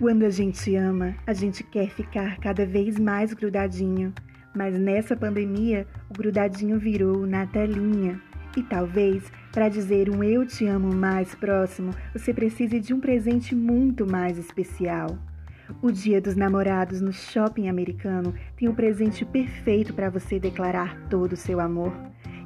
Quando a gente ama, a gente quer ficar cada vez mais grudadinho. Mas nessa pandemia, o grudadinho virou na telinha. E talvez, para dizer um eu te amo mais próximo, você precise de um presente muito mais especial. O Dia dos Namorados no Shopping Americano tem o um presente perfeito para você declarar todo o seu amor.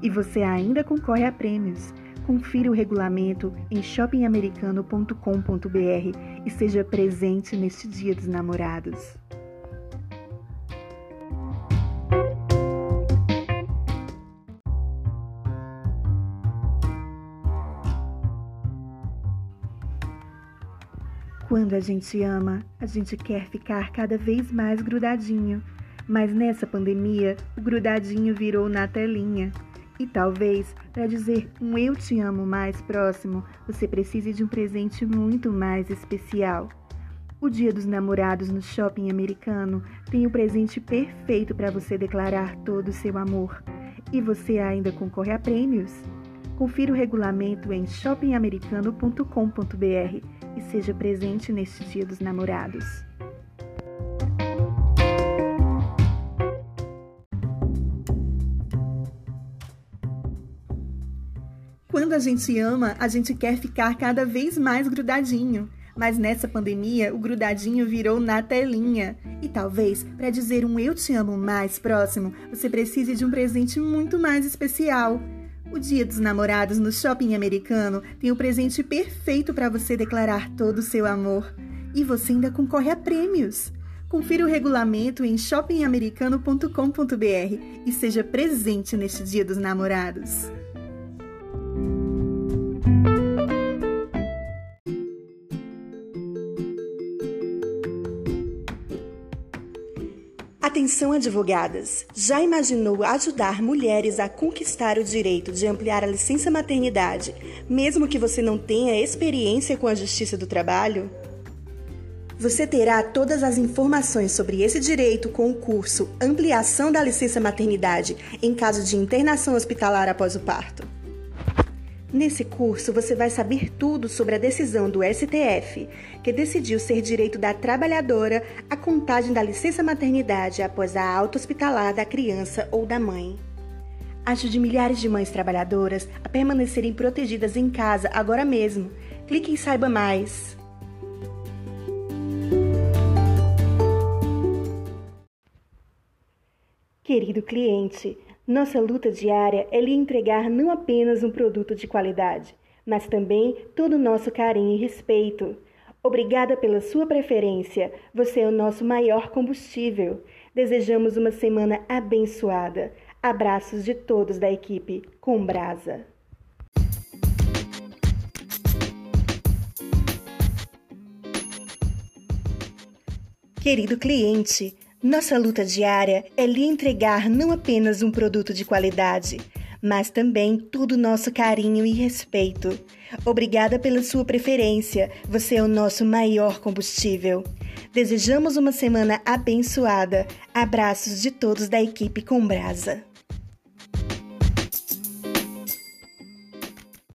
E você ainda concorre a prêmios. Confira o regulamento em shoppingamericano.com.br e seja presente neste Dia dos Namorados. Quando a gente ama, a gente quer ficar cada vez mais grudadinho. Mas nessa pandemia, o grudadinho virou na telinha. E talvez, para dizer um eu te amo mais próximo, você precise de um presente muito mais especial. O Dia dos Namorados no Shopping Americano tem o presente perfeito para você declarar todo o seu amor. E você ainda concorre a prêmios. Confira o regulamento em shoppingamericano.com.br e seja presente neste Dia dos Namorados. Quando a gente ama, a gente quer ficar cada vez mais grudadinho. Mas nessa pandemia, o grudadinho virou na telinha. E talvez, para dizer um eu te amo mais próximo, você precise de um presente muito mais especial. O Dia dos Namorados no Shopping Americano tem o presente perfeito para você declarar todo o seu amor. E você ainda concorre a prêmios. Confira o regulamento em shoppingamericano.com.br e seja presente neste Dia dos Namorados. Atenção, advogadas! Já imaginou ajudar mulheres a conquistar o direito de ampliar a licença maternidade, mesmo que você não tenha experiência com a Justiça do Trabalho? Você terá todas as informações sobre esse direito com o curso Ampliação da Licença Maternidade em caso de internação hospitalar após o parto. Nesse curso, você vai saber tudo sobre a decisão do STF, que decidiu ser direito da trabalhadora a contagem da licença maternidade após a alta hospitalar da criança ou da mãe. Ajude milhares de mães trabalhadoras a permanecerem protegidas em casa agora mesmo. Clique em Saiba Mais. Querido cliente, nossa luta diária é lhe entregar não apenas um produto de qualidade, mas também todo o nosso carinho e respeito. Obrigada pela sua preferência, você é o nosso maior combustível. Desejamos uma semana abençoada. Abraços de todos da equipe com Brasa. Querido cliente, nossa luta diária é lhe entregar não apenas um produto de qualidade, mas também todo o nosso carinho e respeito. Obrigada pela sua preferência, você é o nosso maior combustível. Desejamos uma semana abençoada. Abraços de todos da equipe com Brasa.